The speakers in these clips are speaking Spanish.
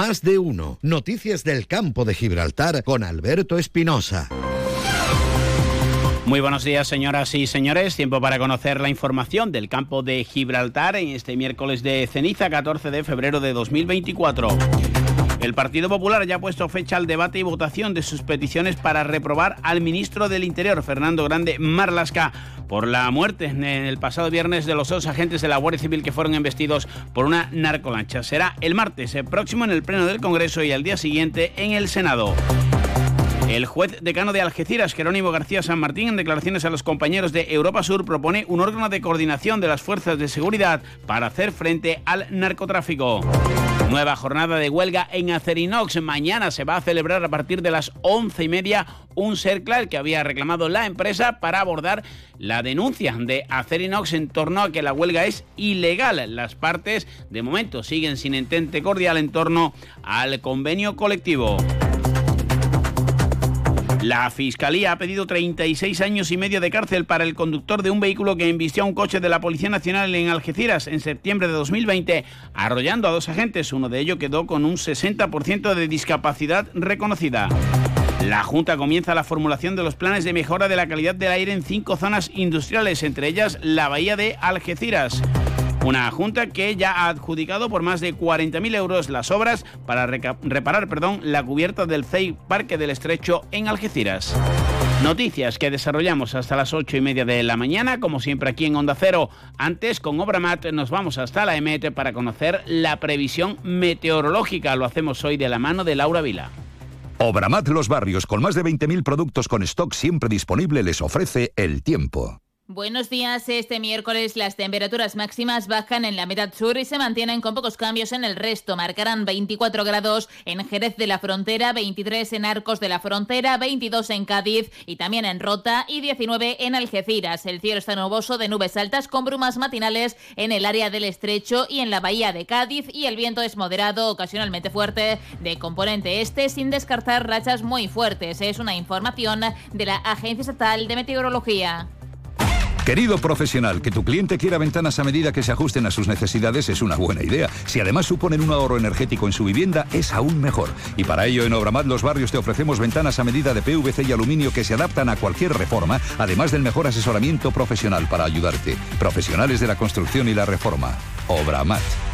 Más de uno. Noticias del campo de Gibraltar con Alberto Espinosa. Muy buenos días, señoras y señores. Tiempo para conocer la información del campo de Gibraltar en este miércoles de ceniza, 14 de febrero de 2024. El Partido Popular ya ha puesto fecha al debate y votación de sus peticiones para reprobar al ministro del Interior, Fernando Grande Marlasca, por la muerte en el pasado viernes de los dos agentes de la Guardia Civil que fueron investidos por una narcolancha. Será el martes próximo en el Pleno del Congreso y al día siguiente en el Senado. El juez decano de Algeciras, Jerónimo García San Martín, en declaraciones a los compañeros de Europa Sur, propone un órgano de coordinación de las fuerzas de seguridad para hacer frente al narcotráfico. Nueva jornada de huelga en Acerinox. Mañana se va a celebrar a partir de las once y media un CERCLAR que había reclamado la empresa para abordar la denuncia de Acerinox en torno a que la huelga es ilegal. Las partes de momento siguen sin entente cordial en torno al convenio colectivo. La Fiscalía ha pedido 36 años y medio de cárcel para el conductor de un vehículo que embistió a un coche de la Policía Nacional en Algeciras en septiembre de 2020, arrollando a dos agentes. Uno de ellos quedó con un 60% de discapacidad reconocida. La Junta comienza la formulación de los planes de mejora de la calidad del aire en cinco zonas industriales, entre ellas la Bahía de Algeciras. Una junta que ya ha adjudicado por más de 40.000 euros las obras para reparar perdón, la cubierta del CEI Parque del Estrecho en Algeciras. Noticias que desarrollamos hasta las 8 y media de la mañana, como siempre aquí en Onda Cero. Antes, con Obramat, nos vamos hasta la EMET para conocer la previsión meteorológica. Lo hacemos hoy de la mano de Laura Vila. Obramat Los Barrios, con más de 20.000 productos con stock siempre disponible, les ofrece el tiempo. Buenos días. Este miércoles las temperaturas máximas bajan en la mitad sur y se mantienen con pocos cambios en el resto. Marcarán 24 grados en Jerez de la Frontera, 23 en Arcos de la Frontera, 22 en Cádiz y también en Rota y 19 en Algeciras. El cielo está nuboso de nubes altas con brumas matinales en el área del Estrecho y en la bahía de Cádiz y el viento es moderado, ocasionalmente fuerte, de componente este sin descartar rachas muy fuertes. Es una información de la Agencia Estatal de Meteorología. Querido profesional, que tu cliente quiera ventanas a medida que se ajusten a sus necesidades es una buena idea. Si además suponen un ahorro energético en su vivienda, es aún mejor. Y para ello en Obramat Los Barrios te ofrecemos ventanas a medida de PVC y aluminio que se adaptan a cualquier reforma, además del mejor asesoramiento profesional para ayudarte. Profesionales de la construcción y la reforma. Obramat.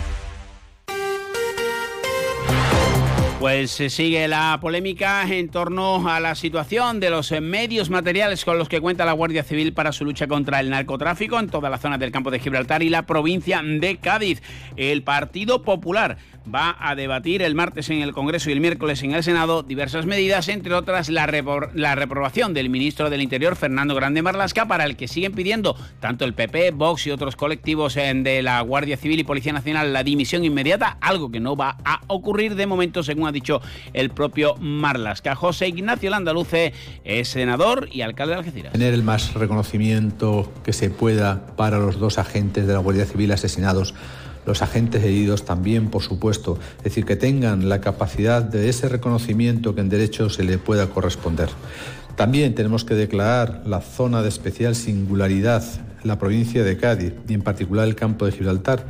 Pues se sigue la polémica en torno a la situación de los medios materiales con los que cuenta la Guardia Civil para su lucha contra el narcotráfico en toda la zona del campo de Gibraltar y la provincia de Cádiz. El Partido Popular va a debatir el martes en el Congreso y el miércoles en el Senado diversas medidas, entre otras la, la reprobación del ministro del Interior, Fernando Grande Marlasca, para el que siguen pidiendo tanto el PP, Vox y otros colectivos eh, de la Guardia Civil y Policía Nacional la dimisión inmediata, algo que no va a ocurrir de momento, según ha dicho el propio Marlasca. José Ignacio Landaluce es senador y alcalde de Algeciras. Tener el más reconocimiento que se pueda para los dos agentes de la Guardia Civil asesinados los agentes heridos también, por supuesto, es decir, que tengan la capacidad de ese reconocimiento que en derecho se le pueda corresponder. También tenemos que declarar la zona de especial singularidad, la provincia de Cádiz y en particular el campo de Gibraltar.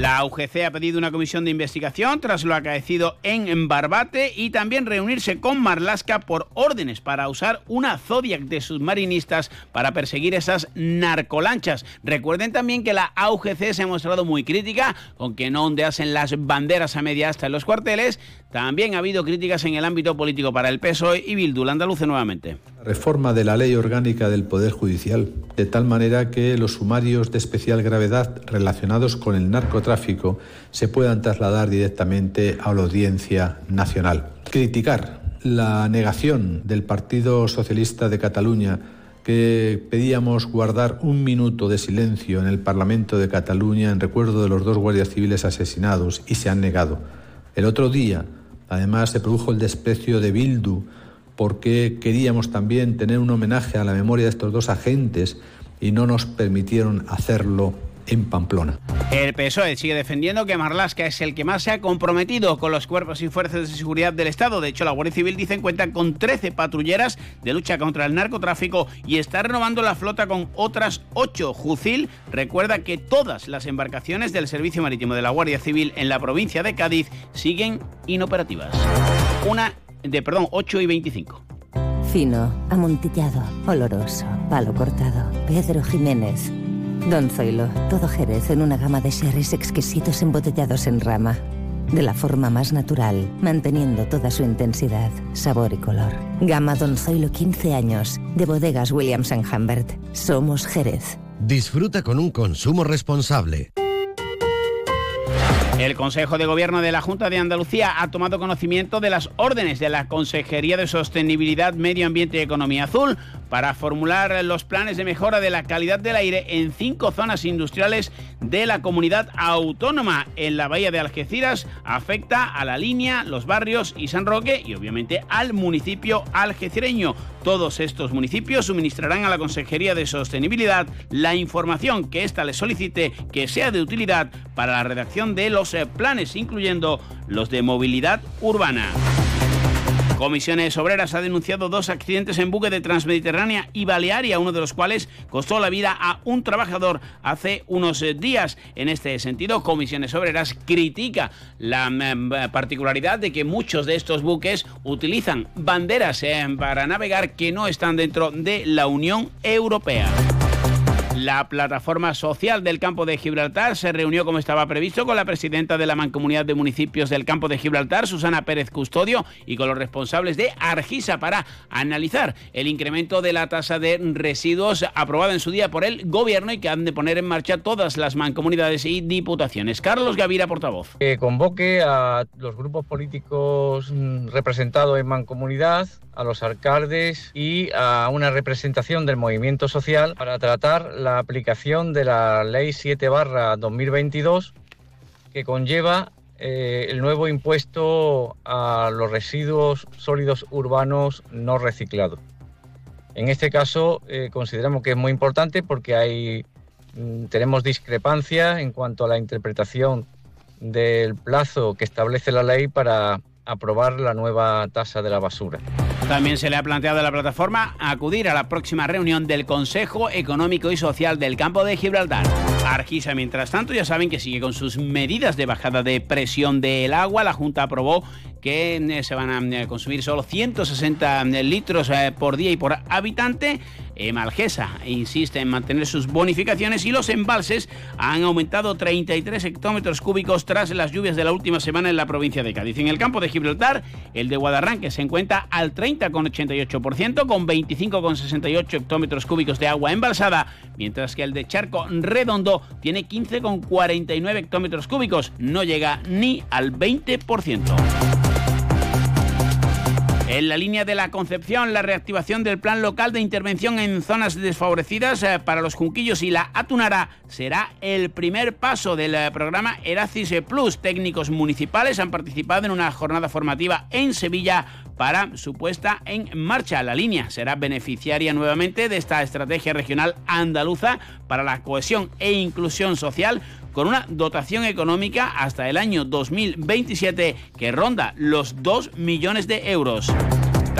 La UGC ha pedido una comisión de investigación tras lo acaecido en Barbate y también reunirse con Marlasca por órdenes para usar una Zodiac de submarinistas para perseguir esas narcolanchas. Recuerden también que la AUGC se ha mostrado muy crítica con que no ondeasen las banderas a media hasta en los cuarteles. También ha habido críticas en el ámbito político para el PSOE y Bildu. Andaluce nuevamente. Reforma de la ley orgánica del Poder Judicial, de tal manera que los sumarios de especial gravedad relacionados con el narcotráfico se puedan trasladar directamente a la Audiencia Nacional. Criticar la negación del Partido Socialista de Cataluña que pedíamos guardar un minuto de silencio en el Parlamento de Cataluña en recuerdo de los dos guardias civiles asesinados y se han negado. El otro día, además, se produjo el desprecio de Bildu porque queríamos también tener un homenaje a la memoria de estos dos agentes y no nos permitieron hacerlo en Pamplona. El PSOE sigue defendiendo que Marlasca es el que más se ha comprometido con los cuerpos y fuerzas de seguridad del Estado. De hecho, la Guardia Civil dicen cuenta con 13 patrulleras de lucha contra el narcotráfico y está renovando la flota con otras 8. Jucil recuerda que todas las embarcaciones del Servicio Marítimo de la Guardia Civil en la provincia de Cádiz siguen inoperativas. Una de, perdón, 8 y 25. Fino, amontillado, oloroso, palo cortado. Pedro Jiménez. Don Zoilo, todo Jerez en una gama de sherries exquisitos embotellados en rama. De la forma más natural, manteniendo toda su intensidad, sabor y color. Gama Don Zoilo 15 años, de bodegas Williams ⁇ Humbert. Somos Jerez. Disfruta con un consumo responsable. El Consejo de Gobierno de la Junta de Andalucía ha tomado conocimiento de las órdenes de la Consejería de Sostenibilidad, Medio Ambiente y Economía Azul para formular los planes de mejora de la calidad del aire en cinco zonas industriales de la comunidad autónoma. En la bahía de Algeciras afecta a la línea, los barrios y San Roque y obviamente al municipio algecireño. Todos estos municipios suministrarán a la Consejería de Sostenibilidad la información que ésta les solicite que sea de utilidad para la redacción de los eh, planes, incluyendo los de movilidad urbana. Comisiones Obreras ha denunciado dos accidentes en buque de Transmediterránea y Balearia, uno de los cuales costó la vida a un trabajador hace unos eh, días. En este sentido, Comisiones Obreras critica la mm, particularidad de que muchos de estos buques utilizan banderas eh, para navegar que no están dentro de la Unión Europea. La plataforma social del campo de Gibraltar se reunió como estaba previsto con la presidenta de la Mancomunidad de Municipios del campo de Gibraltar, Susana Pérez Custodio, y con los responsables de Argisa para analizar el incremento de la tasa de residuos aprobada en su día por el gobierno y que han de poner en marcha todas las mancomunidades y diputaciones. Carlos Gavira, portavoz. Que convoque a los grupos políticos mm, representados en mancomunidad a los alcaldes y a una representación del movimiento social para tratar la aplicación de la Ley 7 barra 2022 que conlleva eh, el nuevo impuesto a los residuos sólidos urbanos no reciclados. En este caso eh, consideramos que es muy importante porque mm, tenemos discrepancia en cuanto a la interpretación del plazo que establece la ley para aprobar la nueva tasa de la basura. También se le ha planteado a la plataforma acudir a la próxima reunión del Consejo Económico y Social del Campo de Gibraltar. Argisa, mientras tanto, ya saben que sigue con sus medidas de bajada de presión del agua. La Junta aprobó que eh, se van a eh, consumir solo 160 eh, litros por día y por habitante. Malgesa insiste en mantener sus bonificaciones y los embalses han aumentado 33 hectómetros cúbicos tras las lluvias de la última semana en la provincia de Cádiz. En el campo de Gibraltar, el de Guadarranque se encuentra al 30,88% con 25,68 hectómetros cúbicos de agua embalsada, mientras que el de Charco Redondo tiene 15,49 hectómetros cúbicos, no llega ni al 20%. En la línea de la Concepción, la reactivación del plan local de intervención en zonas desfavorecidas eh, para los Junquillos y la Atunara será el primer paso del eh, programa Eracis Plus. Técnicos municipales han participado en una jornada formativa en Sevilla para su puesta en marcha. La línea será beneficiaria nuevamente de esta estrategia regional andaluza para la cohesión e inclusión social con una dotación económica hasta el año 2027 que ronda los 2 millones de euros.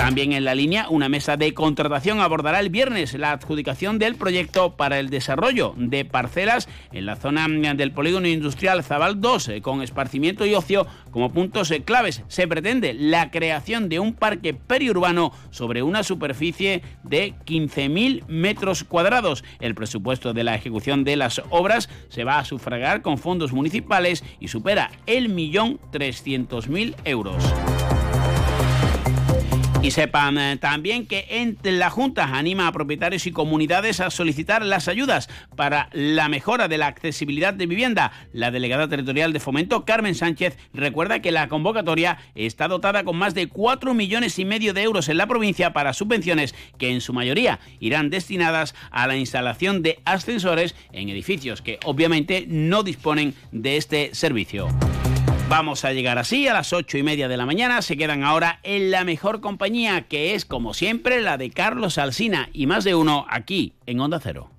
También en la línea, una mesa de contratación abordará el viernes la adjudicación del proyecto para el desarrollo de parcelas en la zona del polígono industrial Zabal 2, eh, con esparcimiento y ocio como puntos eh, claves. Se pretende la creación de un parque periurbano sobre una superficie de 15.000 metros cuadrados. El presupuesto de la ejecución de las obras se va a sufragar con fondos municipales y supera el millón trescientos mil euros. Y sepan eh, también que en la Junta anima a propietarios y comunidades a solicitar las ayudas para la mejora de la accesibilidad de vivienda. La delegada territorial de Fomento, Carmen Sánchez, recuerda que la convocatoria está dotada con más de 4 millones y medio de euros en la provincia para subvenciones que en su mayoría irán destinadas a la instalación de ascensores en edificios que obviamente no disponen de este servicio. Vamos a llegar así a las ocho y media de la mañana. Se quedan ahora en la mejor compañía, que es como siempre la de Carlos Alsina y más de uno aquí en Onda Cero.